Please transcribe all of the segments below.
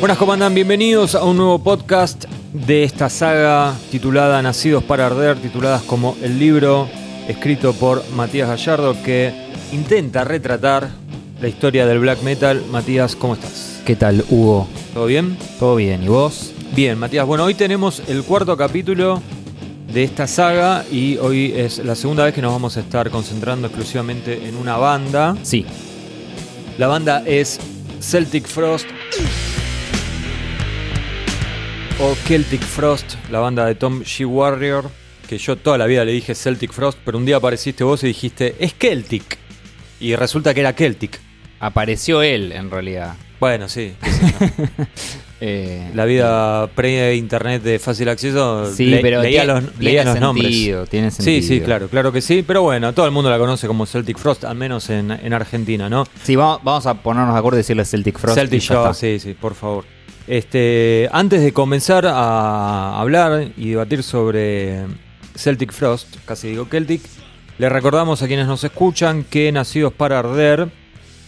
Buenas, ¿cómo andan? Bienvenidos a un nuevo podcast de esta saga titulada Nacidos para Arder, tituladas como el libro escrito por Matías Gallardo que intenta retratar la historia del black metal. Matías, ¿cómo estás? ¿Qué tal, Hugo? ¿Todo bien? ¿Todo bien? ¿Y vos? Bien, Matías. Bueno, hoy tenemos el cuarto capítulo de esta saga y hoy es la segunda vez que nos vamos a estar concentrando exclusivamente en una banda. Sí. La banda es Celtic Frost o Celtic Frost, la banda de Tom G. Warrior, que yo toda la vida le dije Celtic Frost, pero un día apareciste vos y dijiste, es Celtic. Y resulta que era Celtic. Apareció él, en realidad. Bueno, sí. Eh, la vida pre-internet de fácil acceso, Sí, le- pero leía los, tiene nombres. tiene Sí, sentido. sí, claro, claro que sí. Pero bueno, todo el mundo la conoce como Celtic Frost, al menos en, en Argentina, ¿no? Sí, vamos, vamos a ponernos de acuerdo y decirle Celtic Frost. Celtic Show, sí, sí, por favor. Este, antes de comenzar a hablar y debatir sobre Celtic Frost, casi digo Celtic, le recordamos a quienes nos escuchan que Nacidos para Arder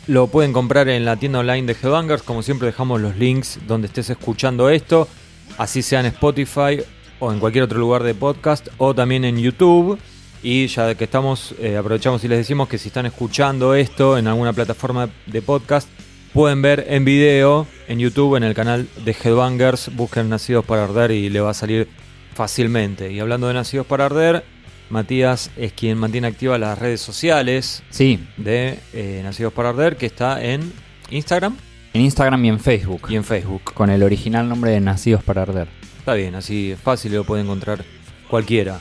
lo pueden comprar en la tienda online de Headbangers. Como siempre, dejamos los links donde estés escuchando esto, así sea en Spotify o en cualquier otro lugar de podcast o también en YouTube. Y ya que estamos, eh, aprovechamos y les decimos que si están escuchando esto en alguna plataforma de podcast, pueden ver en video en YouTube, en el canal de Headbangers. Busquen Nacidos para Arder y le va a salir fácilmente. Y hablando de Nacidos para Arder, Matías es quien mantiene activas las redes sociales Sí, de eh, Nacidos para Arder, que está en Instagram en Instagram y en Facebook. y en Facebook. Con el original nombre de Nacidos para Arder. Está bien, así es fácil, lo puede encontrar cualquiera.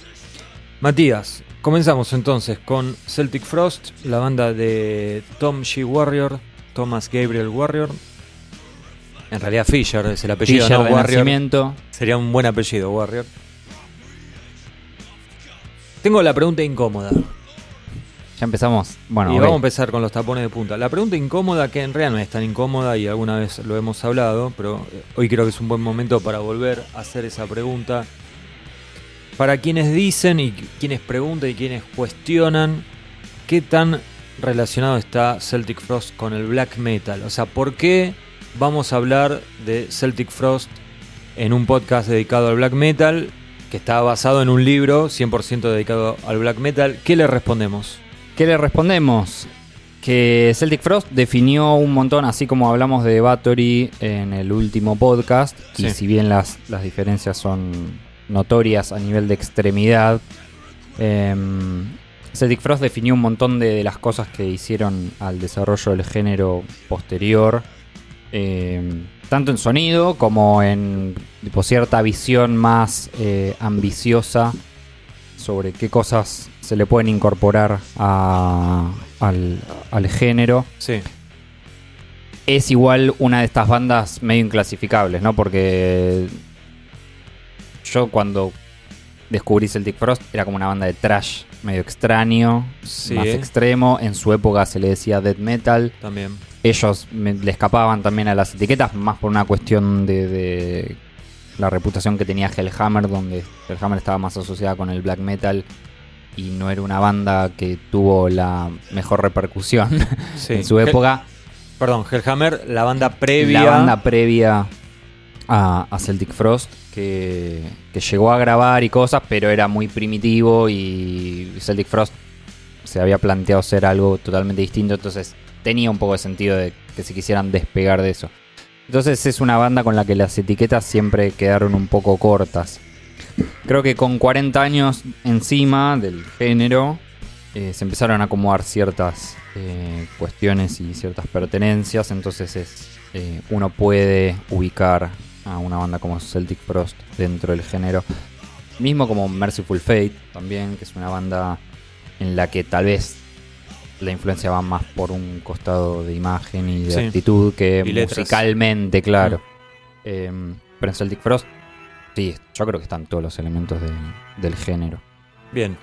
Matías, comenzamos entonces con Celtic Frost, la banda de Tom G. Warrior, Thomas Gabriel Warrior. En realidad Fisher es el apellido, Fisher ¿no? de Warrior. nacimiento. Sería un buen apellido, Warrior. Tengo la pregunta incómoda. Ya empezamos. Bueno, y vamos a empezar con los tapones de punta. La pregunta incómoda, que en realidad no es tan incómoda y alguna vez lo hemos hablado, pero eh, hoy creo que es un buen momento para volver a hacer esa pregunta. Para quienes dicen y quienes preguntan y quienes cuestionan qué tan relacionado está Celtic Frost con el black metal. O sea, ¿por qué vamos a hablar de Celtic Frost en un podcast dedicado al black metal que está basado en un libro 100% dedicado al black metal? ¿Qué le respondemos? ¿Qué le respondemos? Que Celtic Frost definió un montón, así como hablamos de Bathory en el último podcast, y si bien las, las diferencias son notorias a nivel de extremidad, em, Celtic Frost definió un montón de, de las cosas que hicieron al desarrollo del género posterior, em, tanto en sonido como en tipo, cierta visión más eh, ambiciosa sobre qué cosas se le pueden incorporar a- al, al género. Sí. Es igual una de estas bandas medio inclasificables, ¿no? Porque yo cuando descubrí Celtic Frost era como una banda de trash medio extraño, Sí, más extremo. En su época se le decía death metal. También. Ellos me- le escapaban también a las etiquetas, más por una cuestión de, de la reputación que tenía Hellhammer, donde Hellhammer estaba más asociada con el black metal y no era una banda que tuvo la mejor repercusión Sí. en su Hel- época. Perdón, Hellhammer, la banda previa. La banda previa a, Celtic Frost, que, que llegó a grabar y cosas, pero era muy primitivo y Celtic Frost se había planteado ser algo totalmente distinto, entonces tenía un poco de sentido de que se quisieran despegar de eso. Entonces es una banda con la que las etiquetas siempre quedaron un poco cortas. Creo que con 40 años encima del género eh, se empezaron a acomodar ciertas eh, cuestiones y ciertas pertenencias, entonces es, eh, uno puede ubicar a una banda como Celtic Frost dentro del género. Mismo como Merciful Fate también, que es una banda en la que tal vez la influencia va más por un costado de imagen y de Sí. actitud que Y musicalmente, claro. Eh, pero en Celtic Frost, sí, yo creo que están todos los elementos de- del género. Bien.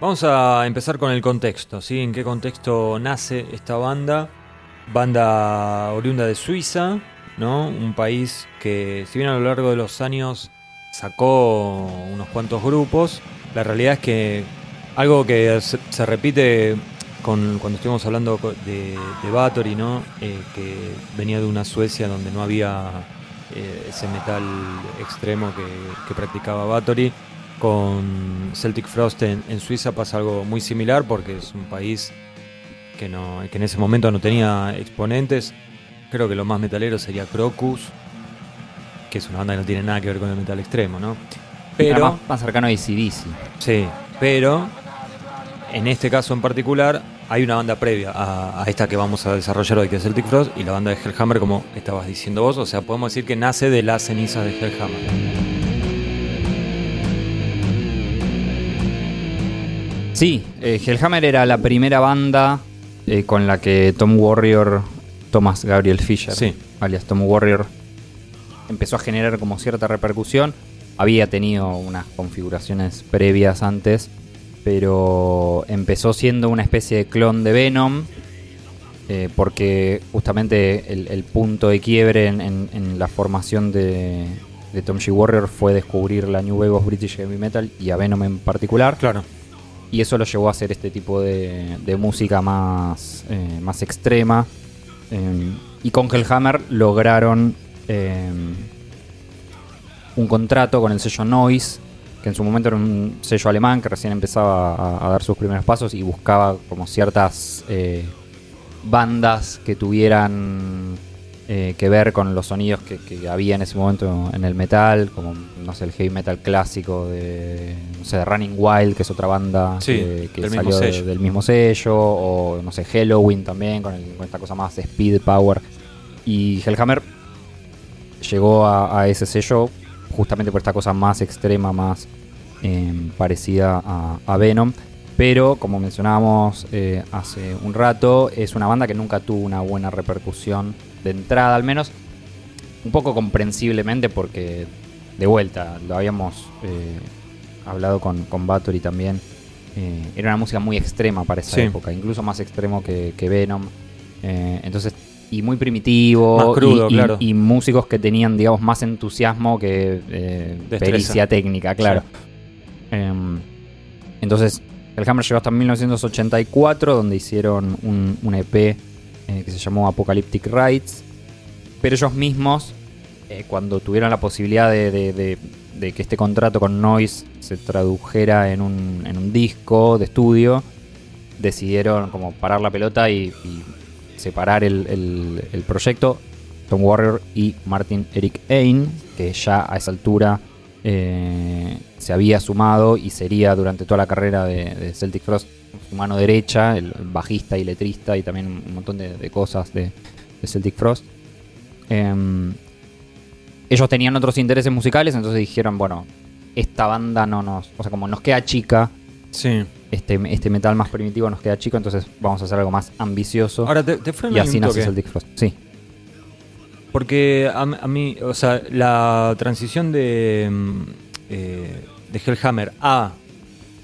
Vamos a empezar con el contexto, ¿sí? ¿En qué contexto nace esta banda? Banda oriunda de Suiza, ¿no? Un país que, si bien a lo largo de los años sacó unos cuantos grupos, la realidad es que algo que se, repite con, cuando estuvimos hablando de, de ¿no? Eh, que venía de una Suecia donde no había eh, ese metal extremo que, practicaba Bathory. Con Celtic Frost en, en Suiza pasa algo muy similar porque es un país que, no, que en ese momento no tenía exponentes. Creo que lo más metalero sería Crocus, que es una banda que no tiene nada que ver con el metal extremo, ¿no? Pero, más, más cercano a ACDC. sí, pero en este caso en particular hay una banda previa a, a esta que vamos a desarrollar hoy, que es Celtic Frost, y la banda de Hellhammer, como estabas diciendo vos, o sea, podemos decir que nace de las cenizas de Hellhammer. Sí, eh, Hellhammer era la primera banda eh, con la que Tom Warrior, Thomas Gabriel Fisher, Sí. alias Tom Warrior, empezó a generar como cierta repercusión. Había tenido unas configuraciones previas antes, pero empezó siendo una especie de clon de Venom, eh, porque justamente el, el punto de quiebre en, en- en la formación de, de Tom G. Warrior fue descubrir la New Wave of British Heavy Metal y a Venom en particular. Claro. Y eso lo llevó a hacer este tipo de, de música más, eh, más extrema. Eh, y con Hellhammer lograron eh, un contrato con el sello Noise, que en su momento era un sello alemán que recién empezaba a, a dar sus primeros pasos y buscaba como ciertas eh, bandas que tuvieran eh, que ver con los sonidos que, que había en ese momento en el metal, como no sé, el heavy metal clásico de, no sé, de Running Wild, que es otra banda Sí, que, que del mismo salió de- del mismo sello, o no sé, Halloween también, con, el- con esta cosa más speed power. Y Hellhammer llegó a, a ese sello justamente por esta cosa más extrema, más eh, parecida a, a Venom. Pero, como mencionábamos eh, hace un rato, es una banda que nunca tuvo una buena repercusión de entrada, al menos. Un poco comprensiblemente, porque de vuelta, lo habíamos eh, hablado con, con Bathory también. eh, era una música muy extrema para esa Sí. época, incluso más extremo que, que Venom. Eh, entonces, y muy primitivo. Más crudo, y, y- claro. y músicos que tenían, digamos, más entusiasmo que eh, pericia técnica, claro. Em, entonces, el Hammer llegó hasta 1984, donde hicieron un, un EP eh, que se llamó Apocalyptic Rights. Pero ellos mismos, eh, cuando tuvieron la posibilidad de, que este contrato con Noise se tradujera en un, disco de estudio, decidieron como parar la pelota y, separar el proyecto. Tom Warrior y Martin Eric Ain, que ya a esa altura eh, se había sumado y sería durante toda la carrera de, de Celtic Frost su mano derecha, el bajista y letrista y también un montón de, de cosas de, de Celtic Frost. Em, ellos tenían otros intereses musicales, entonces dijeron, bueno, esta banda no nos, o sea, como nos queda chica, Sí. este, este metal más primitivo nos queda chico, entonces vamos a hacer algo más ambicioso. Ahora te, te freno y así nace. Celtic Frost. Sí. Porque a, a mí, o sea, la transición de, mm, eh, de Hellhammer a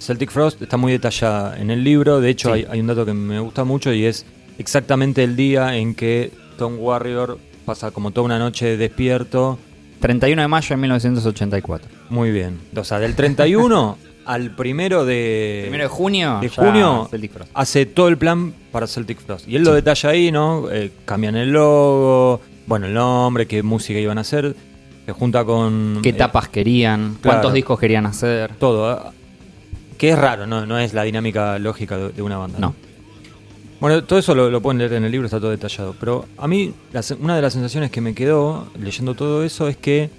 Celtic Frost está muy detallada en el libro. De hecho, Sí. hay, hay un dato que me gusta mucho y es exactamente el día en que Tom Warrior pasa como toda una noche despierto. 31 de mayo de 1984. Muy bien. O sea, del 31 al primero de, Primero de junio. de junio hace todo el plan para Celtic Frost. Y él lo detalla ahí, ¿no? Eh, cambian el logo, bueno, el nombre, qué música iban a hacer. Se junta con. ¿Qué eh, etapas querían? claro. ¿Cuántos discos querían hacer? todo. ah, Que es raro, ¿no? No es la dinámica lógica de, de una banda. No. Bueno, todo eso lo, lo pueden leer en el libro, está todo detallado. Pero a mí, la una de las sensaciones que me quedó leyendo todo eso es que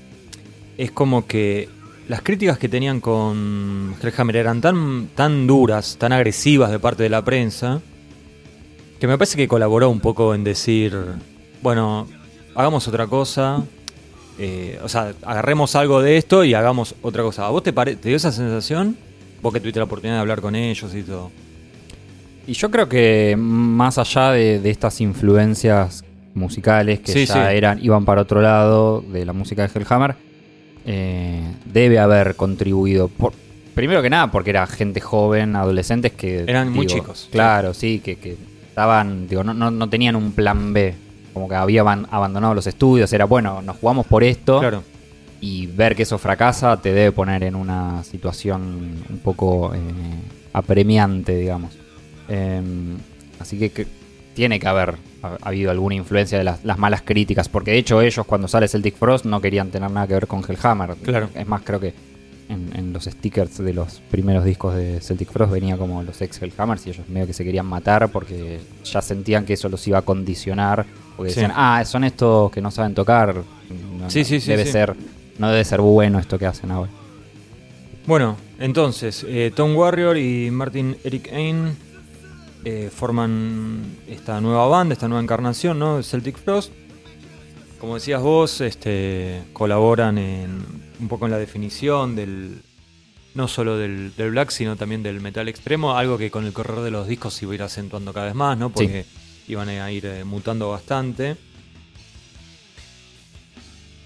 es como que las críticas que tenían con Hellhammer eran tan, tan duras, tan agresivas de parte de la prensa, que me parece que colaboró un poco en decir, bueno, hagamos otra cosa. eh, o sea, agarremos algo de esto y hagamos otra cosa. ¿A vos te, te dio esa sensación? Vos que tuviste la oportunidad de hablar con ellos y todo. Y yo creo que más allá de, de estas influencias musicales que Sí, ya sí. eran, iban para otro lado de la música de Hellhammer, eh, debe haber contribuido. Por, primero que nada, porque era gente joven, adolescentes que. Eran muy chicos, Claro, sí, que, que estaban. Digo, no, no, no tenían un plan B. Como que habían abandonado los estudios. Era bueno, nos jugamos por esto. Claro. Y ver que eso fracasa te debe poner en una situación un poco eh, apremiante, digamos. Eh, así que, que tiene que haber ha- habido alguna influencia de las, las malas críticas, porque de hecho ellos cuando sale Celtic Frost no querían tener nada que ver con Hellhammer. Claro. Es más, creo que en, en los stickers de los primeros discos de Celtic Frost venía como los ex Hellhammers y ellos medio que se querían matar porque ya sentían que eso los iba a condicionar. Porque Sí. decían, ah, son estos que no saben tocar. No, Sí, sí, sí, Debe ser, no debe ser bueno esto que hacen ahora. Bueno, entonces, eh, Tom Warrior y Martin Eric Ain eh, forman esta nueva banda, esta nueva encarnación, ¿no? De Celtic Frost. Como decías vos, este, colaboran en, un poco en la definición del no solo del, del black, sino también del metal extremo, algo que con el correr de los discos se iba a ir acentuando cada vez más, ¿no? Porque iban a ir eh, mutando bastante.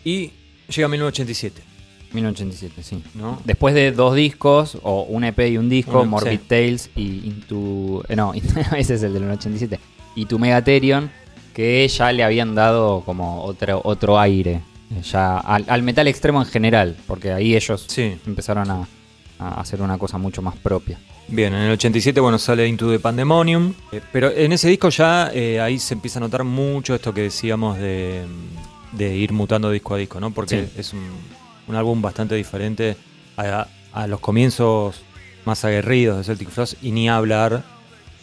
Y llega 1987, 1987, sí. ¿no? Después de dos discos, o un EP y un disco, Un- Morbid sí. Tales y Into. eh, no, ese es el del 87. Y To Megatherion, que ya le habían dado como otro, otro aire. Ya al, al metal extremo en general, porque ahí ellos Sí. empezaron a, a hacer una cosa mucho más propia. Bien, en el 87, bueno, sale Into the Pandemonium. eh, pero en ese disco ya eh, ahí se empieza a notar mucho esto que decíamos de, de ir mutando disco a disco, ¿no? Porque Sí. es un, un álbum bastante diferente a, a los comienzos más aguerridos de Celtic Frost y ni hablar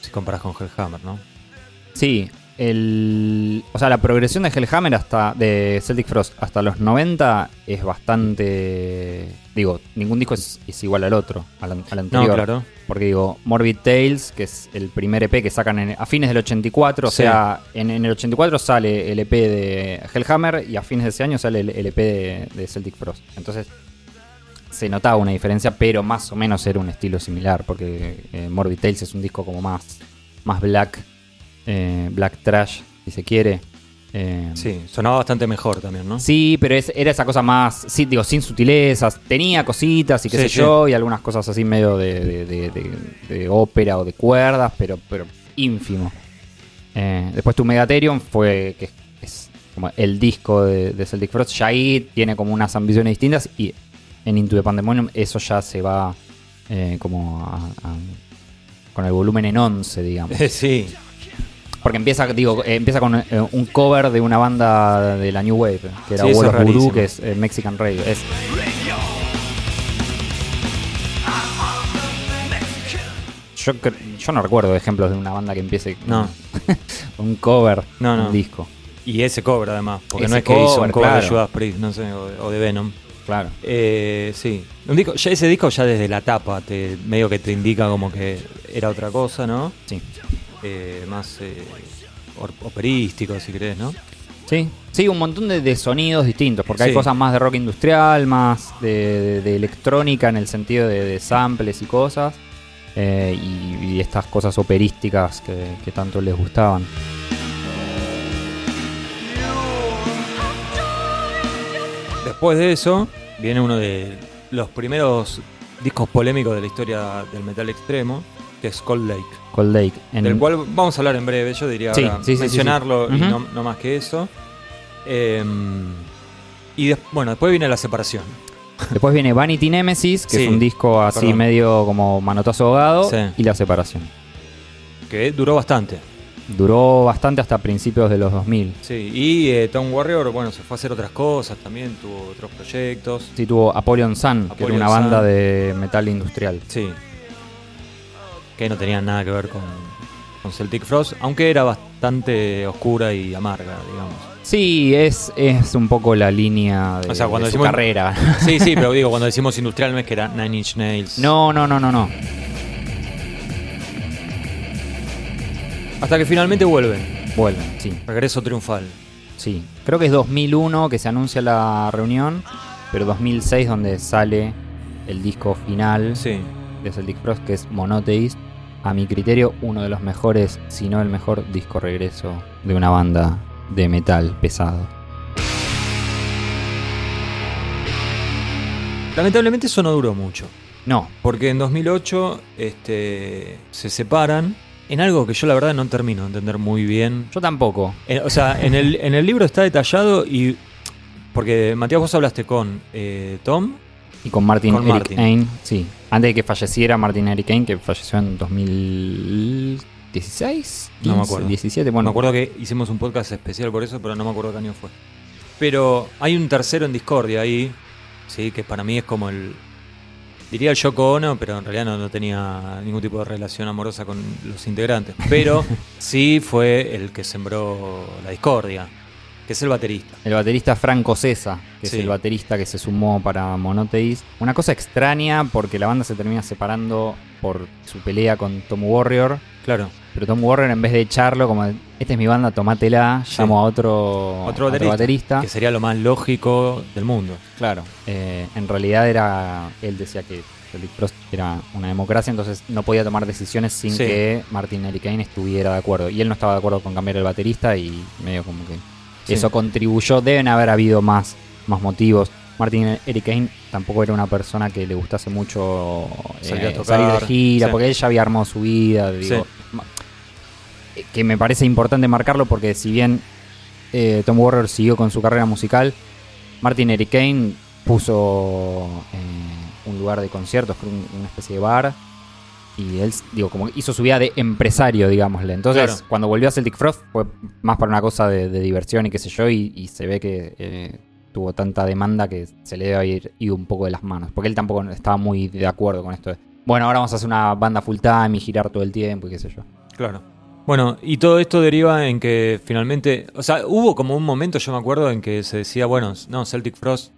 si comparas con Hellhammer, ¿no? Sí, el, o sea, la progresión de Hellhammer hasta de Celtic Frost hasta los 90 es bastante. Digo, ningún disco es, es igual al otro, al, an- al No, anterior. claro. Porque digo, Morbid Tales, que es el primer EP que sacan en- a fines del 84, o Sí. sea, en, en el 84 sale el EP de Hellhammer y a fines de ese año sale el, el EP de, de Celtic Frost. Entonces se notaba una diferencia, pero más o menos era un estilo similar, porque eh, Morbid Tales es un disco como más, más black, eh, black trash, si se quiere. Eh, Sí, sonaba bastante mejor también, ¿no? Sí, pero es- era esa cosa más, sí, digo, sin sutilezas. Tenía cositas y qué Sí, sé sí. yo, y algunas cosas así medio de, de- de- de- de ópera o de cuerdas, pero, pero ínfimo. Eh, después tu Megatherium fue, que es como el disco de, de Celtic Frost. Ya ahí tiene como unas ambiciones distintas y en Into the Pandemonium eso ya se va eh, como a- a- con el volumen en 11, digamos. sí, Porque empieza, digo, eh, empieza con eh, un cover de una banda de la New Wave, que era Sí, eso es rarísimo. que es eh, Mexican Radio. Es, yo, cre- yo no recuerdo ejemplos de una banda que empiece con No. un cover, No, un no. disco. y ese cover además, porque Ese no es que hizo un cover, cover de claro. Judas Priest, no sé, o, o de Venom. Claro. Eh, sí, un disco, ya ese disco ya desde la tapa te medio que te indica como que era otra cosa, ¿no? Sí. Eh, más eh, or- operístico, si querés, ¿no? Sí, sí, un montón de, de sonidos distintos, porque hay cosas más de rock industrial, más de, de- de electrónica en el sentido de, de samples y cosas, eh, y, y estas cosas operísticas que, que tanto les gustaban. Después de eso, viene uno de los primeros discos polémicos de la historia del metal extremo, que es Cold Lake. Cold Lake. En, Del cual vamos a hablar en breve, yo diría Sí, ahora sí, mencionarlo sí. y no, no más que eso. Eh, y bueno, después viene la separación. Después viene Vanity Nemesis, que es un disco así perdón. medio como manotazo ahogado, Sí. y la separación. Que duró bastante. Duró bastante hasta principios de los 2000. Sí, y eh, Tom Warrior, bueno, se fue a hacer otras cosas también, tuvo otros proyectos. Sí, tuvo Apollon Sun, que era una banda de metal industrial. Sí. Que no tenían nada que ver con, con Celtic Frost, aunque era bastante oscura y amarga, digamos. Sí, es, es un poco la línea de, O sea, cuando de su decimos- carrera. Sí, sí, pero digo, cuando decimos industrial no es que era Nine Inch Nails. No, no, no, no, no. Hasta que finalmente vuelven. Vuelven, sí, Regreso triunfal. sí. Creo que es 2001 que se anuncia la reunión, pero 2006 donde sale el disco final Sí. de Celtic Frost, que es Monotheist. A mi criterio, uno de los mejores, si no el mejor disco regreso de una banda de metal pesado. Lamentablemente eso no duró mucho. No, Porque en 2008 este, se separan en algo que yo la verdad no termino de entender muy bien. yo tampoco. Eh, o sea, en el, en el libro está detallado y... Porque Matías, vos hablaste con eh, Tom Y con Martin Con Eric Martin. Ain, sí. Antes de que falleciera Martin Eric Ain, que falleció en 2016, No me 15, acuerdo. 17, bueno. me acuerdo que hicimos un podcast especial por eso, pero no me acuerdo qué año fue. Pero hay un tercero en Discordia ahí, sí, que para mí es como el. Diría el Yoko Ono, pero en realidad no, no tenía ningún tipo de relación amorosa con los integrantes. Pero sí fue el que sembró la discordia, que es el baterista. El baterista Franco Cesa, que Sí. es el baterista que se sumó para Monotheist. Una cosa extraña porque la banda se termina separando por su pelea con Tom Warrior. Claro. Pero Tom Warrior, en vez de echarlo, como esta es mi banda, tomátela, Sí. llamo a otro, Otro baterista, baterista. Que sería lo más lógico del mundo. Claro, eh, en realidad era. Él decía que Celtic Frost era una democracia, entonces no podía tomar decisiones sin Sí. que Martin Ericain estuviera de acuerdo. Y él no estaba de acuerdo con cambiar el baterista y medio como que Sí. eso contribuyó. Deben haber habido más, más motivos. Martin Ericain tampoco era una persona que le gustase mucho eh, Salir a tocar, salir de gira, sí. porque él ya había armado su vida. Digo, Sí. eh, que me parece importante marcarlo porque si bien eh, Tom Warrior siguió con su carrera musical, Martin Ericain puso eh, un lugar de conciertos, una especie de bar. Y él, digo, como hizo su vida de empresario, digámosle. Entonces, Claro. cuando volvió a Celtic Frost fue más para una cosa de, de diversión y qué sé yo, y, y se ve que eh, tuvo tanta demanda que se le debe haber ido un poco de las manos. Porque él tampoco estaba muy de acuerdo con esto. de, bueno, ahora vamos a hacer una banda full time y girar todo el tiempo y qué sé yo. Claro. Bueno, y todo esto deriva en que finalmente, o sea, hubo como un momento, yo me acuerdo, en que se decía, bueno, no, Celtic Frost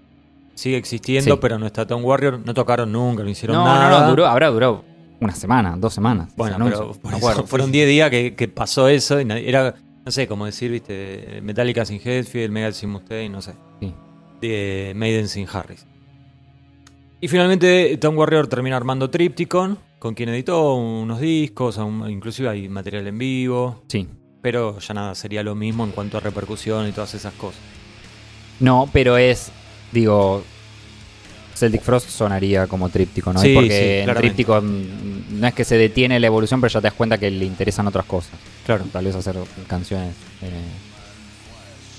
sigue existiendo, Sí. pero no está Tom Warrior, no tocaron nunca, no hicieron No, nada. no, no, duró, habrá durado una semana, dos semanas. Bueno, pero por eso fueron 10 días que, que pasó eso y era, no sé, como decir, viste, Metallica sin Hetfield, Megadeth sin Mustaine, no sé. Sí. De Maiden sin Harris. Y finalmente Tom Warrior termina armando Tripticon, con quien editó unos discos, inclusive hay material en vivo, Sí. pero ya nada, sería lo mismo en cuanto a repercusión y todas esas cosas. No, pero es, digo, Celtic Frost sonaría como tríptico, ¿no? Sí, Porque sí, en tríptico mm, no es que se detiene la evolución, pero ya te das cuenta que le interesan otras cosas. Claro. Tal vez hacer canciones eh,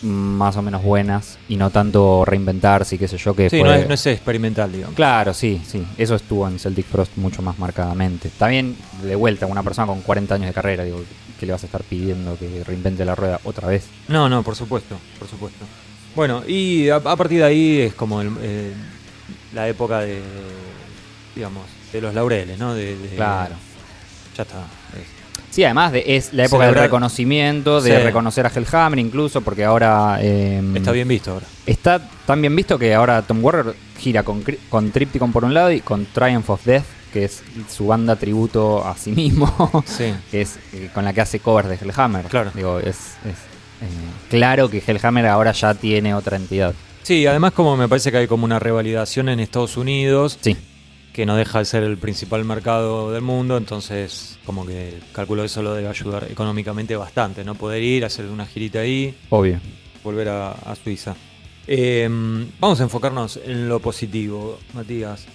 más o menos buenas y no tanto reinventarse y qué sé yo que Sí, fue- no es, no es experimental, digamos. Claro, sí, sí. Eso estuvo en Celtic Frost mucho más marcadamente. También, de vuelta, una persona con 40 años de carrera, digo, que le vas a estar pidiendo que reinvente la rueda otra vez. No, no, por supuesto, por supuesto. Bueno, y a, a partir de ahí es como el- eh, la época de, digamos, de los laureles, ¿no? De, de- Claro. Ya está. es- Sí, además de, es la época del reconocimiento, de Sí. reconocer a Hellhammer incluso, porque ahora... eh, Está bien visto ahora. Está tan bien visto que ahora Tom Warrior gira con, con Tripticon por un lado y con Triumph of Death, que es su banda tributo a sí mismo, Sí. que es eh, con la que hace covers de Hellhammer. Claro. Digo, es, es, eh, claro que Hellhammer ahora ya tiene otra entidad. Sí, además como me parece que hay como una revalidación en Estados Unidos, Sí, que no deja de ser el principal mercado del mundo, entonces como que calculo eso lo debe ayudar económicamente bastante, ¿no? Poder ir, hacer una girita ahí, obvio. volver a, a Suiza. Eh, vamos a enfocarnos en lo positivo, Matías.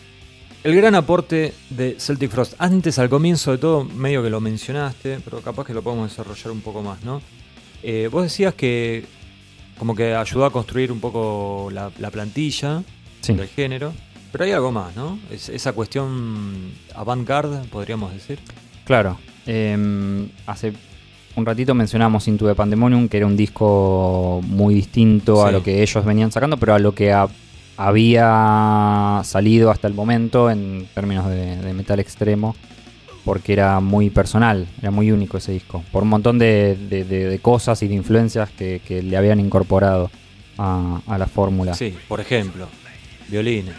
El gran aporte de Celtic Frost. Antes, al comienzo de todo, medio que lo mencionaste, pero capaz que lo podemos desarrollar un poco más, ¿no? Eh, vos decías que como que ayudó a construir un poco la, la plantilla Sí. del género, pero hay algo más, ¿no? Es, esa cuestión avant-garde, podríamos decir. Claro. eh, hace un ratito mencionamos Into the Pandemonium, que era un disco muy distinto a lo que ellos venían sacando, pero a lo que ha- había salido hasta el momento en términos de, de metal extremo, porque era muy personal, era muy único ese disco, por un montón de, de- de- de cosas y de influencias que, que le habían incorporado a, a la fórmula. Sí, por ejemplo, violines,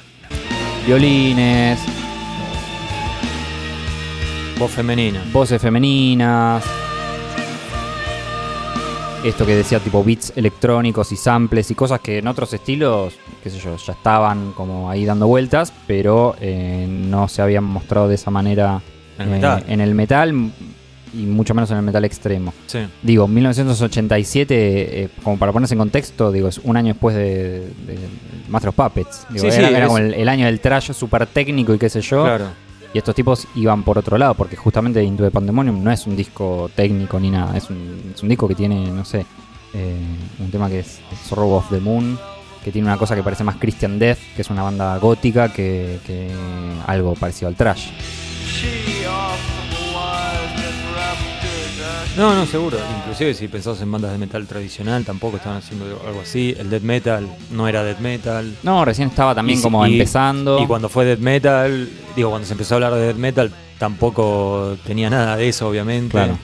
Violines, voz femenina. voces femeninas. Esto que decía tipo beats electrónicos y samples y cosas que en otros estilos, qué sé yo, ya estaban como ahí dando vueltas, pero eh, no se habían mostrado de esa manera el eh, metal. en el metal y mucho menos en el metal extremo. Sí, Digo, 1987, eh, como para ponerse en contexto, digo, es un año después de, de Master of Puppets. Digo, Sí, era sí, era es- como el, el año del trash súper técnico y qué sé yo. claro. Y estos tipos iban por otro lado, porque justamente Into the Pandemonium no es un disco técnico ni nada, es un, es un disco que tiene, no sé, eh, un tema que es Sorrow of the Moon, que tiene una cosa que parece más Christian Death, que es una banda gótica, que, que algo parecido al trash. No, no, seguro. Inclusive si pensás en bandas de metal tradicional, tampoco estaban haciendo algo así. El death metal no era death metal. No, recién estaba también Y como y- empezando. Y cuando fue death metal, digo, cuando se empezó a hablar de death metal, tampoco tenía nada de eso, obviamente. Claro.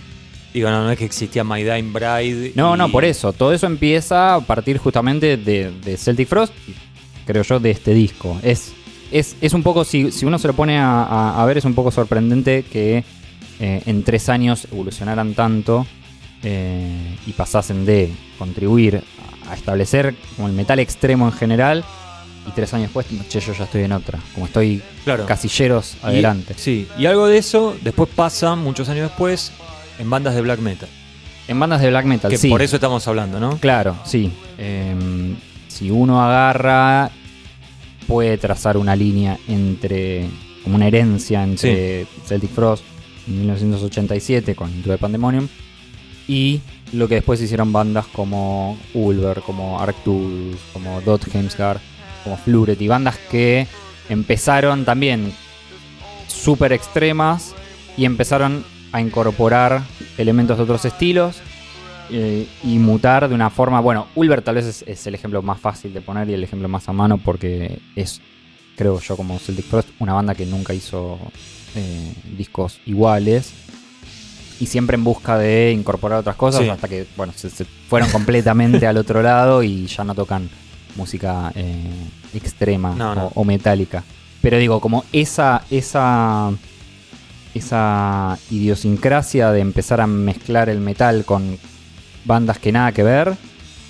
Digo, no, no es que existía My Dying Bride. No, y- no, por eso. Todo eso empieza a partir justamente de, de Celtic Frost, creo yo, de este disco. Es, es, es un poco, si, si uno se lo pone a, a- a ver, es un poco sorprendente que eh, en tres años evolucionaran tanto eh, y pasasen de contribuir a, establecer como el metal extremo en general y tres años después, che, yo ya estoy en otra. Como estoy Claro. casilleros Y- adelante. sí, y algo de eso después pasa, muchos años después, en bandas de black metal. En bandas de black metal, Que sí. por eso estamos hablando, ¿no? Claro, sí. Em, si uno agarra, puede trazar una línea entre, como una herencia entre Celtic Frost en 1987 con Into the Pandemonium y lo que después hicieron bandas como Ulver, como Arcturus, como Dot Heimsgard, como Fluret y bandas que empezaron también súper extremas y empezaron a incorporar elementos de otros estilos eh, y mutar de una forma. Bueno, Ulver tal vez es el ejemplo más fácil de poner y el ejemplo más a mano porque es, creo yo, como Celtic Frost, una banda que nunca hizo eh, discos iguales y siempre en busca de incorporar otras cosas Sí. hasta que, bueno, se, se fueron completamente al otro lado y ya no tocan música eh, extrema No, no. O, o metálica. Pero digo, como esa, esa esa idiosincrasia de empezar a mezclar el metal con bandas que nada que ver,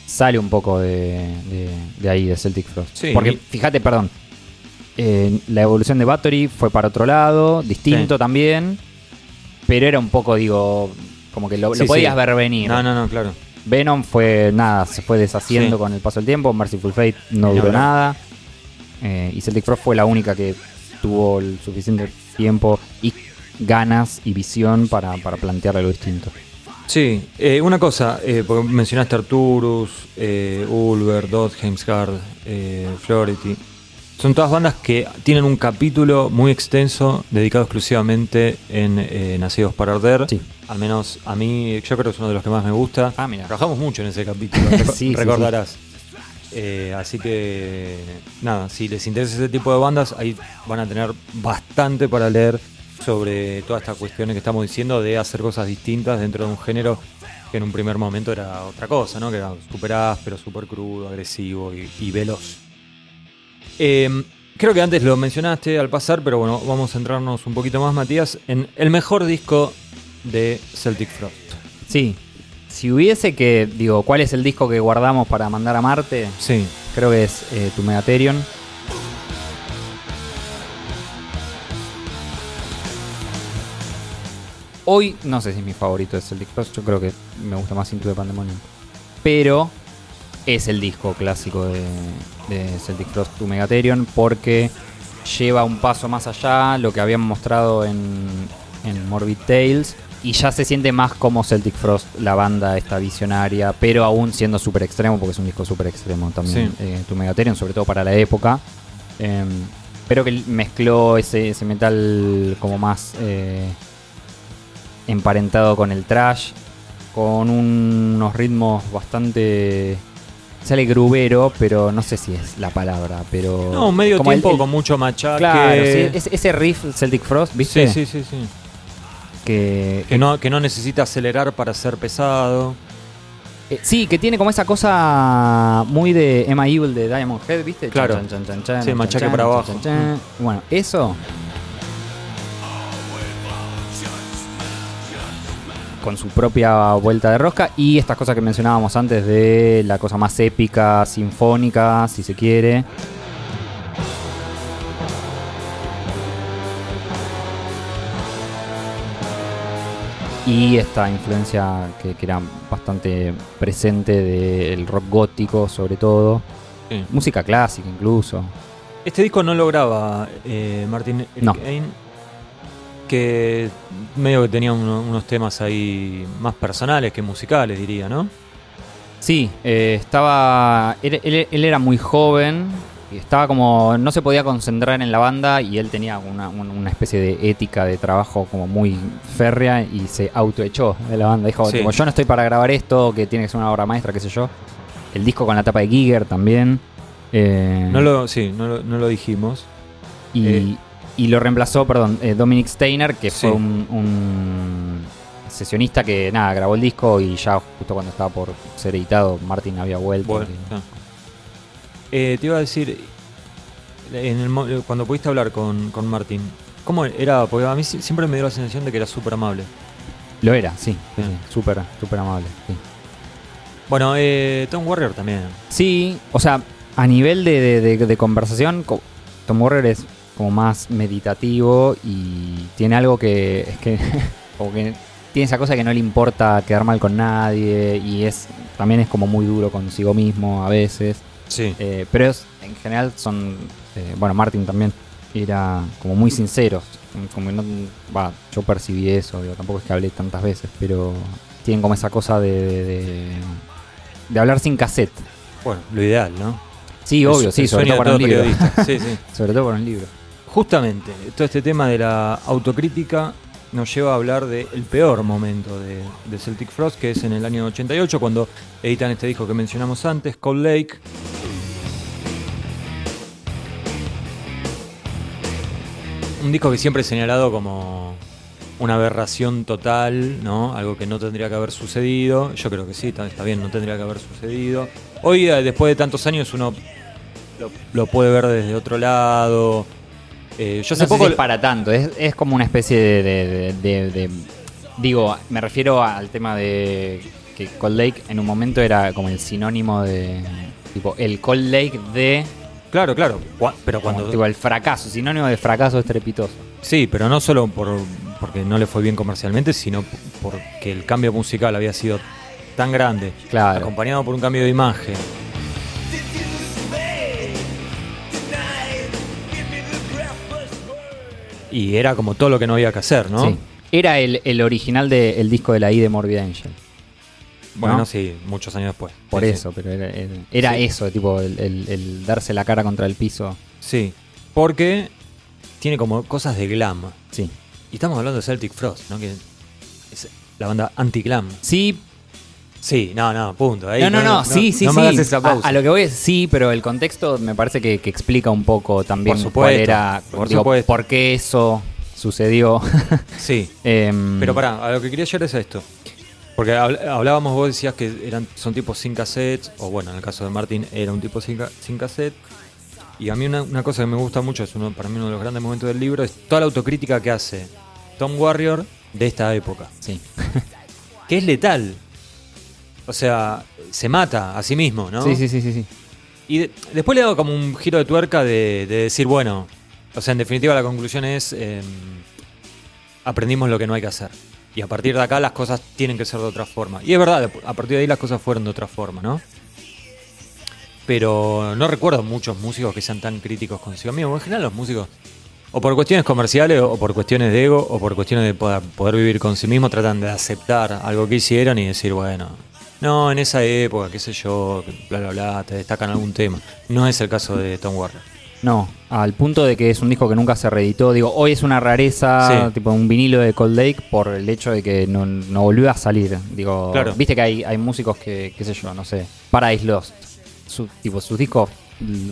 sale un poco de, de- de ahí, de Celtic Frost. Sí. Porque fíjate, perdón, eh, la evolución de Battery fue para otro lado, distinto Sí. también, pero era un poco, digo, como que lo, lo podías sí. ver venir. No, no, no, claro. Venom fue nada, se fue deshaciendo con el paso del tiempo. Merciful Fate no duró nada. Eh, y Celtic Frost fue la única que tuvo el suficiente tiempo y ganas y visión para, para plantear algo distinto. Sí, eh, una cosa, eh, porque mencionaste Arturus, eh, Ulver, Dot, Heimsgard, eh, Flority. Son todas bandas que tienen un capítulo muy extenso dedicado exclusivamente en eh, Nacidos para Arder. Sí. Al menos a mí, yo creo que es uno de los que más me gusta. Ah, mira. Trabajamos mucho en ese capítulo, Sí, sí, recordarás. Eh, así que, nada, si les interesa ese tipo de bandas, ahí van a tener bastante para leer sobre todas estas cuestiones que estamos diciendo de hacer cosas distintas dentro de un género que en un primer momento era otra cosa, ¿no? Que era súper áspero, súper crudo, agresivo y, y veloz. Eh, creo que antes lo mencionaste al pasar, pero bueno, vamos a centrarnos un poquito más, Matías, en el mejor disco de Celtic Frost. Sí. Si hubiese que, digo, ¿cuál es el disco que guardamos para mandar a Marte? Sí, Creo que es eh, Tu Megatherion. Hoy, no sé si es mi favorito de Celtic Frost, yo creo que me gusta más Into the Pandemonium. Pero es el disco clásico de, de Celtic Frost, Tu Megatherion, porque lleva un paso más allá, lo que habían mostrado en, en Morbid Tales, y ya se siente más como Celtic Frost, la banda esta visionaria, pero aún siendo súper extremo, porque es un disco súper extremo también, Sí. eh, Tu Megatherion, sobre todo para la época. Em, pero que mezcló ese, ese metal como más eh, emparentado con el trash, con un- unos ritmos bastante... Sale grubero, pero no sé si es la palabra, pero... no, un medio como tiempo el- con mucho machaque. Claro, sí, es- ese riff Celtic Frost, ¿viste? Sí, sí, sí, sí. Que, Que no, que no necesita acelerar para ser pesado. eh, sí, que tiene como esa cosa muy de Emma Evil de Diamond Head, ¿viste? Claro. Chan, chan, chan, chan, Sí, machaque para abajo. Bueno, eso. Con su propia vuelta de rosca y estas cosas que mencionábamos antes de la cosa más épica, sinfónica, si se quiere. Y esta influencia que, que era bastante presente del rock gótico, sobre todo. Sí. Música clásica, incluso. Este disco no lograba eh, Martin Eric No. Ain, que medio que tenía uno- unos temas ahí más personales que musicales, diría, ¿no? Sí, eh, estaba. Él, él- él era muy joven. y Estaba como. No se podía concentrar en la banda y él tenía una, un- una especie de ética de trabajo como muy férrea y se autoechó de la banda. Dijo: Sí. tipo, Yo no estoy para grabar esto, que tiene que ser una obra maestra, qué sé yo. El disco con la tapa de Giger también. eh, No lo, sí, no lo, no lo dijimos. y, eh. Y lo reemplazó, perdón, eh, Dominic Steiner, que Sí. fue un, un sesionista que nada, grabó el disco y ya justo cuando estaba por ser editado, Martin había vuelto. Bueno, y- ah. Eh, te iba a decir, en el cuando pudiste hablar con, con Martín, ¿cómo era? Porque a mí si- siempre me dio la sensación de que era súper amable. Lo era, sí, sí, súper, súper amable. Sí. Bueno, eh, Tom Warrior también. Sí, o sea, a nivel de, de- de- de conversación, co- Tom Warrior es como más meditativo y tiene algo que es que como que tiene esa cosa que no le importa quedar mal con nadie y es también es como muy duro consigo mismo a veces. Sí. Eh, pero es- en general son, eh, bueno, Martin también era como muy sinceros. Como no, va, yo percibí eso, digo, tampoco es que hablé tantas veces, pero tienen como esa cosa de, de, de- de hablar sin cassette. Bueno, lo ideal, ¿no? Sí, obvio, sí, sobre todo para un libro. Sí, sí. sobre todo para un libro. Justamente, todo este tema de la autocrítica nos lleva a hablar del peor momento de, de Celtic Frost, que es en el año 88, cuando editan este disco que mencionamos antes, Cold Lake. Un disco que siempre he señalado como una aberración total, ¿no? Algo que no tendría que haber sucedido. Yo creo que sí, está, bien, no tendría que haber sucedido. Hoy, eh, después de tantos años, uno lo puede ver desde otro lado. Eh, yo sé es para tanto, es, es como una especie de, de- de- de- de- Digo, me refiero al tema de que Cold Lake en un momento era como el sinónimo de... Tipo, el Cold Lake de... Claro, claro. Pero como, cuando. tipo, el fracaso, sinónimo de fracaso estrepitoso. Sí, pero no solo por, porque no le fue bien comercialmente, sino porque el cambio musical había sido tan grande, Claro. acompañado por un cambio de imagen. Y era como todo lo que no había que hacer, ¿no? Sí. Era el, el original del disco de la I de Morbid Angel. Bueno, ¿No? sí, muchos años después. Por Sí, sí. eso, pero era, era- eso, tipo, el, el- el darse la cara contra el piso. Sí, porque tiene como cosas de glam. Sí. Y estamos hablando de Celtic Frost, ¿no? Que es la banda anti-glam. Sí, Sí, no, no, punto. Ahí no, no, no, sí, sí, no sí. esa A- pausa. A, lo que voy es sí, pero el contexto me parece que, que explica un poco también Por cuál era, por digo, supuesto. por qué eso sucedió. Sí, Em, pero pará, a lo que quería llegar es esto. Porque habl- hablábamos, vos decías que eran son tipos sin cassette, o bueno, en el caso de Martin era un tipo sin, sin cassette. Y a mí una, una cosa que me gusta mucho, es uno, para mí uno de los grandes momentos del libro, es toda la autocrítica que hace Tom Warrior de esta época. Sí. Que es letal. O sea, se mata a sí mismo, ¿no? sí, sí, sí, sí, sí. Y de- después le hago como un giro de tuerca de, de decir, bueno, o sea, en definitiva la conclusión es, eh, aprendimos lo que no hay que hacer. Y a partir de acá las cosas tienen que ser de otra forma. Y es verdad, a partir de ahí las cosas fueron de otra forma, ¿no? Pero no recuerdo muchos músicos que sean tan críticos consigo mismos. En general los músicos, o por cuestiones comerciales, o por cuestiones de ego, o por cuestiones de poder, poder vivir con sí mismos, tratan de aceptar algo que hicieron y decir, bueno, no, en esa época, qué sé yo, bla, bla, bla, te destacan algún tema. No es el caso de Tom Warrior. No, al punto de que es un disco que nunca se reeditó. Digo, hoy es una rareza, Sí. tipo un vinilo de Cold Lake, por el hecho de que no, no volvió a salir. Digo, Claro. viste que hay, hay músicos que, qué sé yo, no sé, Paradise Lost. Su, tipo, sus discos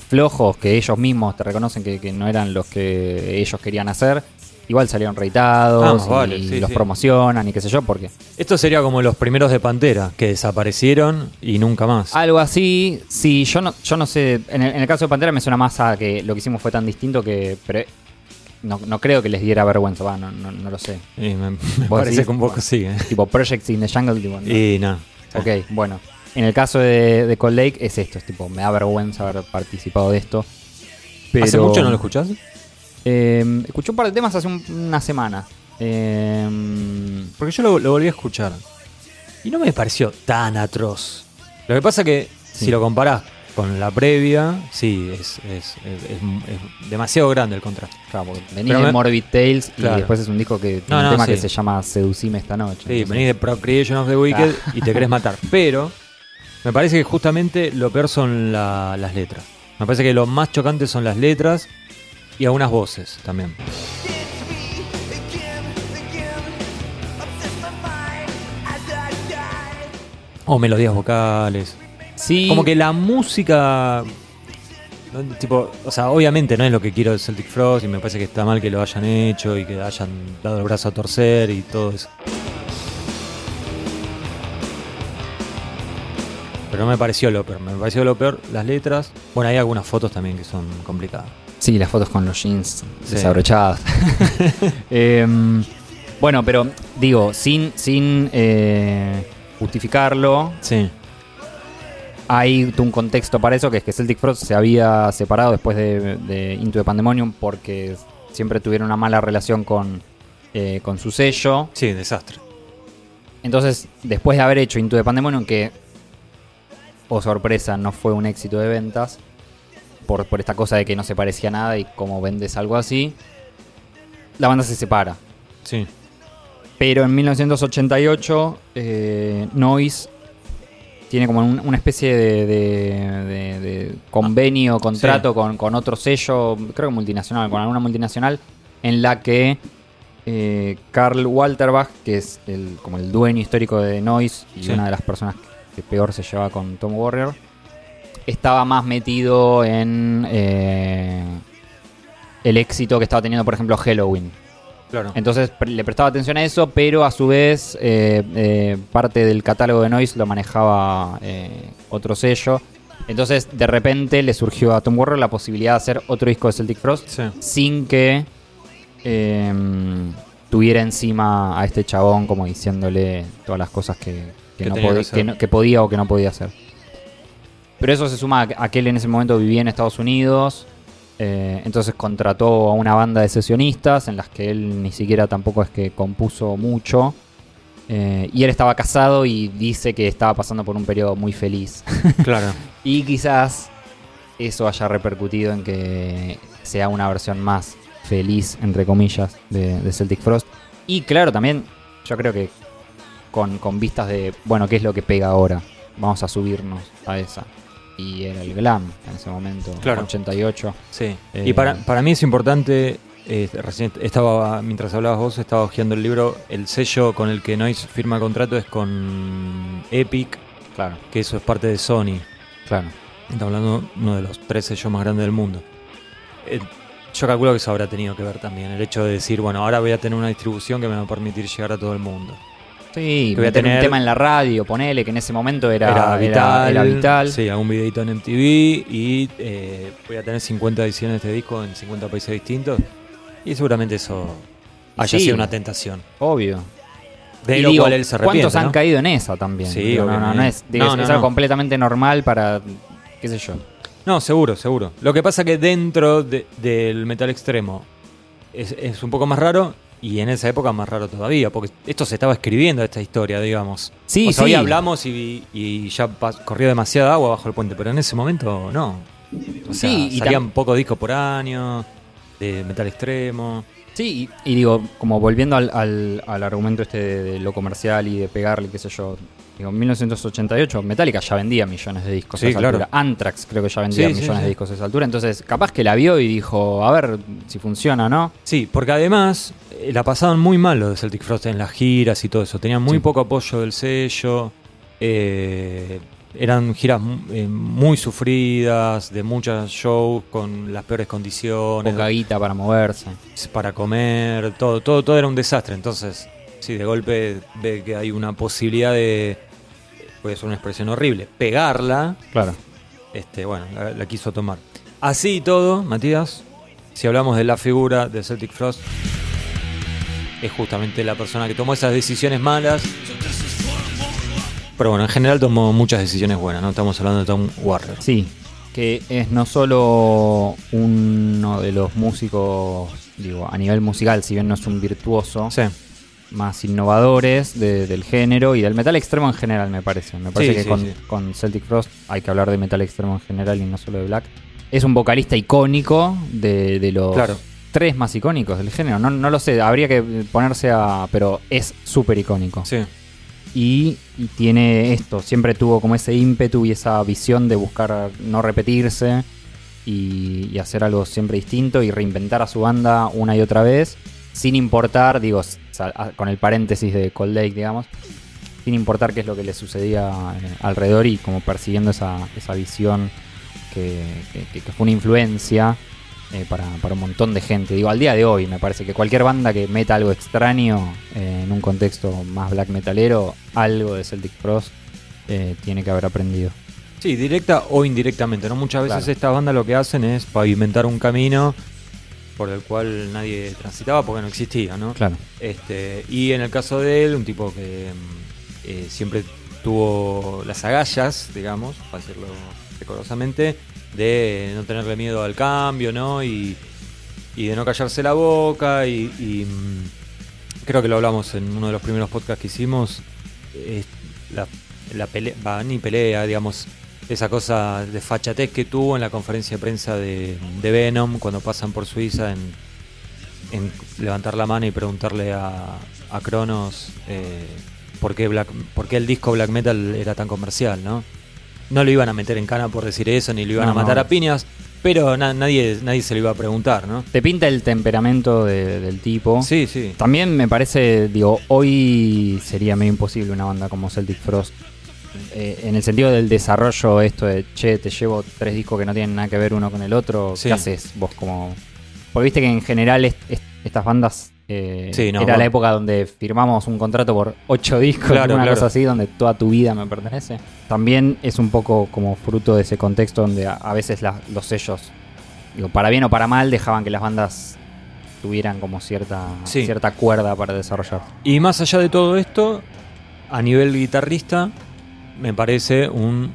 flojos que ellos mismos te reconocen que, que no eran los que ellos querían hacer. Igual salieron reeditados Ah, más y sí, los sí. promocionan y qué sé yo, porque Esto sería como los primeros de Pantera, que desaparecieron y nunca más. Algo así, sí, yo no, yo no sé, en el, en el caso de Pantera me suena más a que lo que hicimos fue tan distinto que pero no, no creo que les diera vergüenza, va, no, no, no lo sé. Y me, me ¿Vos parece decís? que un poco sí. ¿eh? Tipo Projects in the Jungle, tipo, ¿no? Y no. Ok, bueno. En el caso de, de Cold Lake es esto, es tipo, me da vergüenza haber participado de esto. Pero, ¿Hace mucho no lo escuchás? Eh, escuché un par de temas hace un- una semana. Eh, Porque yo lo, lo volví a escuchar. Y no me pareció tan atroz. Lo que pasa que Sí. si lo comparás con la previa, sí, es, es- es- es- es demasiado grande el contraste. claro, venís de me- Morbid Tales y después es un disco que tiene No, un no, tema sí. que se llama Seducime esta noche. Sí, Entonces- venís de Procreation of the Wicked y te querés matar. Pero Me parece que justamente lo peor son la- las letras. Me parece que lo más chocante son las letras y algunas voces también. O melodías vocales. Sí. Como que la música. no, Tipo, o sea, obviamente no es lo que quiero de Celtic Frost y me parece que está mal que lo hayan hecho y que hayan dado el brazo a torcer y todo eso. Pero no me pareció lo peor, me pareció lo peor las letras. Bueno, hay algunas fotos también que son complicadas. Sí, las fotos con los jeans Sí. desabrochadas. Em, bueno, pero digo, sin, sin eh, justificarlo, Sí, hay un contexto para eso, que es que Celtic Frost se había separado después de, de Into the Pandemonium porque siempre tuvieron una mala relación con, eh, con su sello. sí, desastre. Entonces, después de haber hecho Into the Pandemonium, que, oh sorpresa, no fue un éxito de ventas, por, por esta cosa de que no se parecía a nada y cómo vendes algo así, la banda se separa. Sí, Pero en 1988, eh, Noise tiene como un- una especie de, de- de- de convenio, contrato sí. con, con otro sello, creo que multinacional, con alguna multinacional, en la que eh, Carl Walterbach, que es el, como el dueño histórico de Noise y Sí. una de las personas que peor se lleva con Tom Warrior, estaba más metido en eh, el éxito que estaba teniendo, por ejemplo, Halloween. claro. Entonces pre- le prestaba atención a eso, pero a su vez eh, eh, parte del catálogo de Noise lo manejaba eh, otro sello. Entonces de repente le surgió a Tom Warrior la posibilidad de hacer otro disco de Celtic Frost Sí, sin que eh, tuviera encima a este chabón como diciéndole todas las cosas que, que no no- que podía o que no podía hacer. Pero eso se suma a que- él en ese momento vivía en Estados Unidos. eh, entonces contrató a una banda de sesionistas en las que él ni siquiera tampoco es que compuso mucho. eh, y él estaba casado y dice que estaba pasando por un periodo muy feliz. claro. Y quizás eso haya repercutido en que sea una versión más feliz, entre comillas, de, de Celtic Frost. Y claro, también yo creo que con, con vistas de, bueno, ¿qué es lo que pega ahora? Vamos a subirnos a esa. Y era el glam en ese momento, Claro. 88. Sí. Eh, y para, para mí es importante, eh, recién estaba, mientras hablabas vos, estaba hojeando el libro, el sello con el que Noise firma contrato es con Epic, Claro, que eso es parte de Sony. claro. Estamos hablando de uno de los tres sellos más grandes del mundo. Eh, yo calculo que eso habrá tenido que ver también, el hecho de decir, bueno, ahora voy a tener una distribución que me va a permitir llegar a todo el mundo. Sí, Que voy a tener- un tema en la radio, ponele, que en ese momento era, Era, era- vital, era vital. Sí, algún videito en MTV y eh, voy a tener 50 ediciones de este disco en 50 países distintos. Y seguramente eso haya Sí. sido una tentación. Obvio. De Y lo digo, cual él se arrepiente. ¿Cuántos han ¿no? caído en esa también? Sí, no, no, no es, digo, No, es- algo completamente normal para, qué sé yo. No, seguro, seguro. Lo que pasa que dentro de- del metal extremo es, es un poco más raro y en esa época más raro todavía, porque esto se estaba escribiendo, esta historia, digamos. Sí, O sea, sí. Hoy hablamos y, y ya corrió demasiada agua bajo el puente, pero en ese momento no. O sea, Sí, y salían pocos discos por año, de metal extremo. Sí, y, y digo, como volviendo al, al- al argumento este de, de lo comercial y de pegarle, qué sé yo. Digo, en 1988 Metallica ya vendía millones de discos Sí, a esa claro. altura. Anthrax creo que ya vendía Sí, millones sí. de discos a esa altura. Entonces, capaz que la vio y dijo, a ver si funciona o no. Sí, porque además eh, la pasaban muy mal los de Celtic Frost en las giras y todo eso. Tenían muy poco apoyo del sello. eh, eran giras eh, muy sufridas, de muchos shows con las peores condiciones. Poca guita para moverse. para comer, todo, todo, todo era un desastre. Entonces, sí, de golpe ve que hay una posibilidad de, puede ser una expresión horrible, pegarla, Claro. este, bueno, la, la quiso tomar. Así y todo, Matías, si hablamos de la figura de Celtic Frost, es justamente la persona que tomó esas decisiones malas. Pero bueno, en general tomó muchas decisiones buenas, no estamos hablando de Tom Warner. Sí, que es no solo uno de los músicos, digo, a nivel musical, si bien no es un virtuoso, Sí, más innovadores de- del género y del metal extremo en general, me parece. Me parece Sí, que sí, con, sí. con Celtic Frost hay que hablar de metal extremo en general y no solo de Black. Es un vocalista icónico de, de los Claro. tres más icónicos del género. No, no lo sé, habría que ponerse a... pero es súper icónico. sí. y, y tiene esto, siempre tuvo como ese ímpetu y esa visión de buscar no repetirse y, y hacer algo siempre distinto y reinventar a su banda una y otra vez, sin importar, digo, a- con el paréntesis de Cold Lake, digamos, sin importar qué es lo que le sucedía eh, alrededor y como persiguiendo esa, esa visión que, que- que fue una influencia eh, para, para un montón de gente. Digo, al día de hoy me parece que cualquier banda que meta algo extraño eh, en un contexto más black metalero, algo de Celtic Frost eh, tiene que haber aprendido. Sí, directa o indirectamente, ¿no? Muchas veces Claro. estas bandas lo que hacen es pavimentar un camino por el cual nadie transitaba porque no existía, ¿no? Claro. Este, y en el caso de él, un tipo que eh, siempre tuvo las agallas, digamos, para decirlo decorosamente, de no tenerle miedo al cambio, ¿no? Y, y de no callarse la boca. Y, y, mm, creo que lo hablamos en uno de los primeros podcasts que hicimos. la, la pelea, va, ni pelea, digamos, esa cosa de fachatez que tuvo en la conferencia de prensa de, de Venom cuando pasan por Suiza en, en levantar la mano y preguntarle a, a Cronos eh, por, qué Black, por qué el disco Black Metal era tan comercial, ¿no? No lo iban a meter en cana por decir eso, ni lo iban No, a matar no. a piñas, pero na- nadie, nadie se lo iba a preguntar, ¿no? Te pinta el temperamento de- del tipo. Sí, sí. También me parece, digo, hoy sería medio imposible una banda como Celtic Frost. Eh, en el sentido del desarrollo, esto de, che, te llevo tres discos que no tienen nada que ver uno con el otro, Sí. ¿qué haces vos como...? Porque viste que en general est- est- estas bandas... eh, Sí, no, era la época donde firmamos un contrato por ocho discos, Claro, una claro. cosa así, donde toda tu vida me pertenece. También es un poco como fruto de ese contexto donde a, a veces la- los sellos, digo, para bien o para mal, dejaban que las bandas tuvieran como cierta, Sí. cierta cuerda para desarrollar. Y más allá de todo esto, a nivel guitarrista, me parece un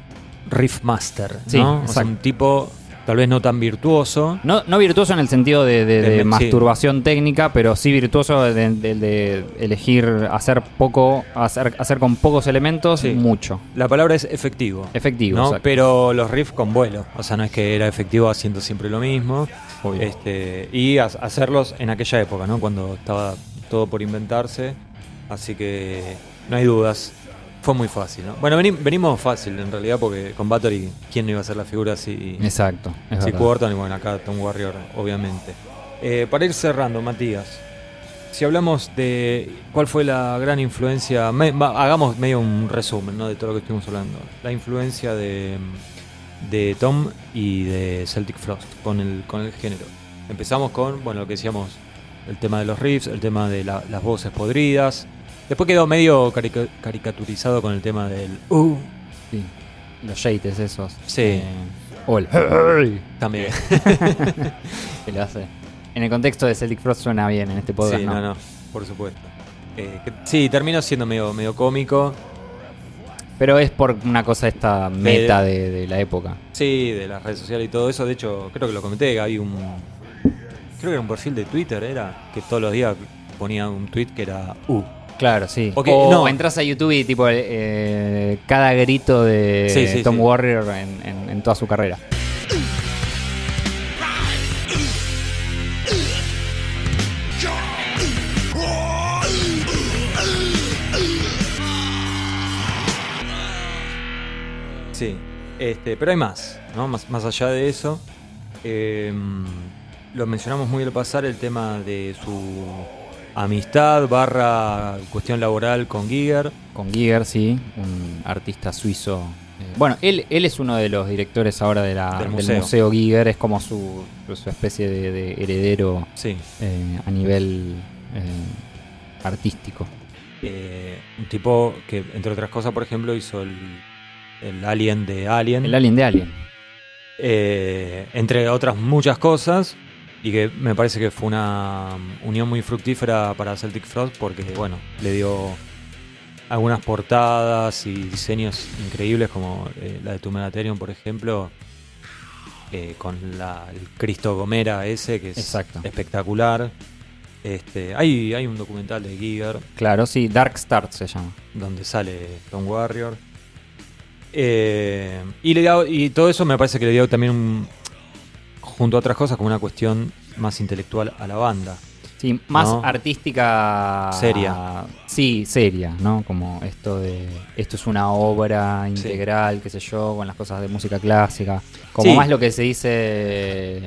riff master, Sí, ¿no? O sea, un tipo tal vez no tan virtuoso. No, no virtuoso en el sentido de, de- de De- sí. masturbación técnica, pero sí virtuoso de, elegir hacer poco, hacer, hacer con pocos elementos Sí. mucho. La palabra es efectivo. Efectivo, ¿no? Pero los riffs con vuelo. O sea, no es que era efectivo haciendo siempre lo mismo. Obvio. Este, y ha- hacerlos en aquella época, ¿no? Cuando estaba todo por inventarse. Así que no hay dudas. Fue muy fácil, ¿no? Bueno, veni- venimos fácil en realidad porque con Battery, ¿quién no iba a hacer la figura si, Exacto. si. Quarton? Y bueno, acá Tom Warrior, obviamente. Eh, para ir cerrando, Matías, si hablamos de cuál fue la gran influencia, me- va, hagamos medio un resumen ¿no? de todo lo que estuvimos hablando. La influencia de, de Tom y de Celtic Frost con el, con el género. Empezamos con, bueno, lo que decíamos, el tema de los riffs, el tema de la- las voces podridas. Después quedó medio carica- caricaturizado con el tema del uh, Sí. Los yates esos. Sí. Eh, o el hey, también. que lo hace. En el contexto de Celtic Frost suena bien en este podcast. sí, ¿no? no, no, por supuesto. Eh, que- sí, termina siendo medio, medio cómico. Pero es por una cosa esta meta de, de la época. Sí, de las redes sociales y todo eso. De hecho, creo que lo comenté. Hay un. Creo que era un perfil de Twitter, era. Que todos los días ponía un tweet que era. Uh. Claro, sí. Ok, o no. entras a YouTube y tipo eh, cada grito de Sí, sí, Tom sí. Warrior en, en- en toda su carrera. Sí. Este, pero hay más, ¿no? Más, más allá de eso. eh, lo mencionamos muy al pasar, el tema de su amistad barra cuestión laboral con Giger. Con Giger, sí, un artista suizo. Eh, bueno, él, él es uno de los directores ahora de la- Del del, museo. museo. Giger, es como su, su especie de, de heredero Sí. eh, a nivel eh, artístico. Eh, un tipo que, entre otras cosas, por ejemplo, hizo el, el Alien de Alien. El Alien de Alien. entre otras muchas cosas. Y que me parece que fue una unión muy fructífera para Celtic Frost porque, bueno, le dio algunas portadas y diseños increíbles como eh, la de Tumelaterium, por ejemplo, eh, con la- el Cristo Gomera ese, que es Exacto. espectacular. Este, hay, hay un documental de Giger Claro, sí, Dark Start se llama. donde sale Tom Warrior. Eh, y, le dio- y todo eso me parece que le dio también un, junto a otras cosas como una cuestión más intelectual a la banda. Sí, más No. artística. Seria. Sí, seria, ¿no? Como esto de. Esto es una obra integral, qué sé yo, con las cosas de música clásica. Como Sí. más lo que se dice.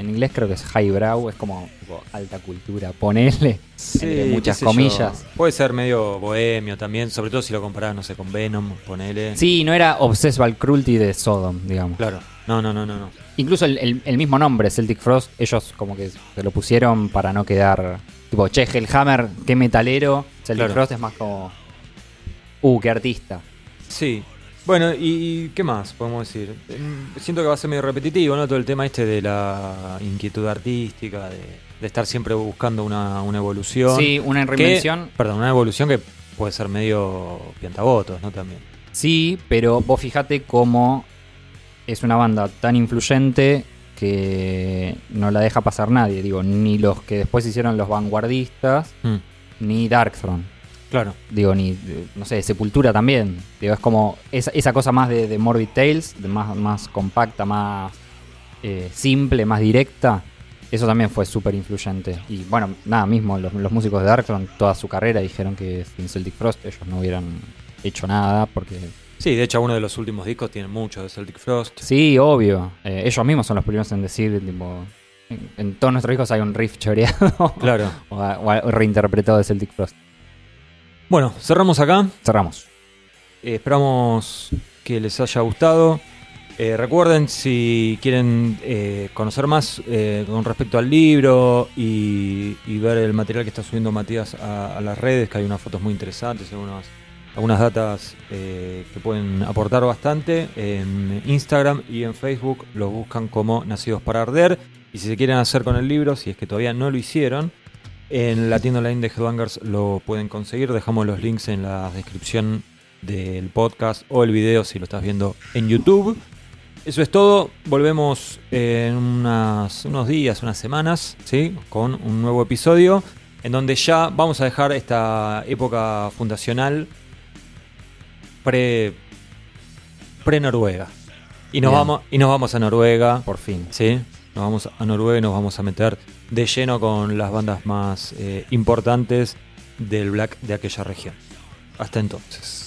En inglés creo que es highbrow, es como tipo, alta cultura. Ponele. entre muchas comillas. yo. Puede ser medio bohemio también, sobre todo si lo comparás, no sé, con Venom, ponele. Sí, no era Obsessed Cruelty de Sodom, digamos. Claro. No, no, no, no, no. Incluso el, el- el mismo nombre, Celtic Frost, ellos como que se lo pusieron para no quedar. Tipo, che, Hellhammer, qué metalero. Celtic Claro. Frost es más como. Uh, qué artista. Sí. Bueno, ¿y qué más podemos decir? Mm, Siento que va a ser medio repetitivo, ¿no? Todo el tema este de la inquietud artística, de, de estar siempre buscando una, una evolución. Sí, una Que- reinvención. perdón, una evolución que puede ser medio piantabotos, ¿no? También. Sí, pero vos fijate cómo es una banda tan influyente que no la deja pasar nadie. Digo, ni los que después hicieron los vanguardistas, Mm, ni Darkthrone. Claro. Digo, ni, no sé, Sepultura también. Digo, es como esa, esa cosa más de, de Morbid Tales, de más, más compacta, más eh, simple, más directa. Eso también fue súper influyente. Y bueno, nada, mismo los, los músicos de Darkthrone, toda su carrera dijeron que sin Celtic Frost ellos no hubieran hecho nada porque Sí, de hecho, uno de los últimos discos tiene mucho de Celtic Frost. Sí, obvio. Eh, ellos mismos son los primeros en decir, tipo, en, en todos nuestros discos hay un riff choreado Claro. o, o reinterpretado de Celtic Frost. Bueno, cerramos acá. Cerramos. Eh, esperamos que les haya gustado. Eh, recuerden, si quieren eh, conocer más eh, con respecto al libro y, y ver el material que está subiendo Matías a, a las redes, que hay unas fotos muy interesantes, algunas, algunas datas que pueden aportar bastante, en Instagram y en Facebook los buscan como Nacidos para Arder. Y si se quieren hacer con el libro, si es que todavía no lo hicieron, en la tienda online de Headbangers lo pueden conseguir. Dejamos los links en la descripción del podcast o el video si lo estás viendo en YouTube. Eso es todo. Volvemos en unas- unos días, unas semanas, ¿sí? con un nuevo episodio en donde ya vamos a dejar esta época fundacional pre pre Noruega. Y nos Bien. vamos y nos vamos a Noruega. Por fin. Sí, nos vamos a Noruega y nos vamos a meter de lleno con las bandas más eh, importantes del black de aquella región. Hasta entonces.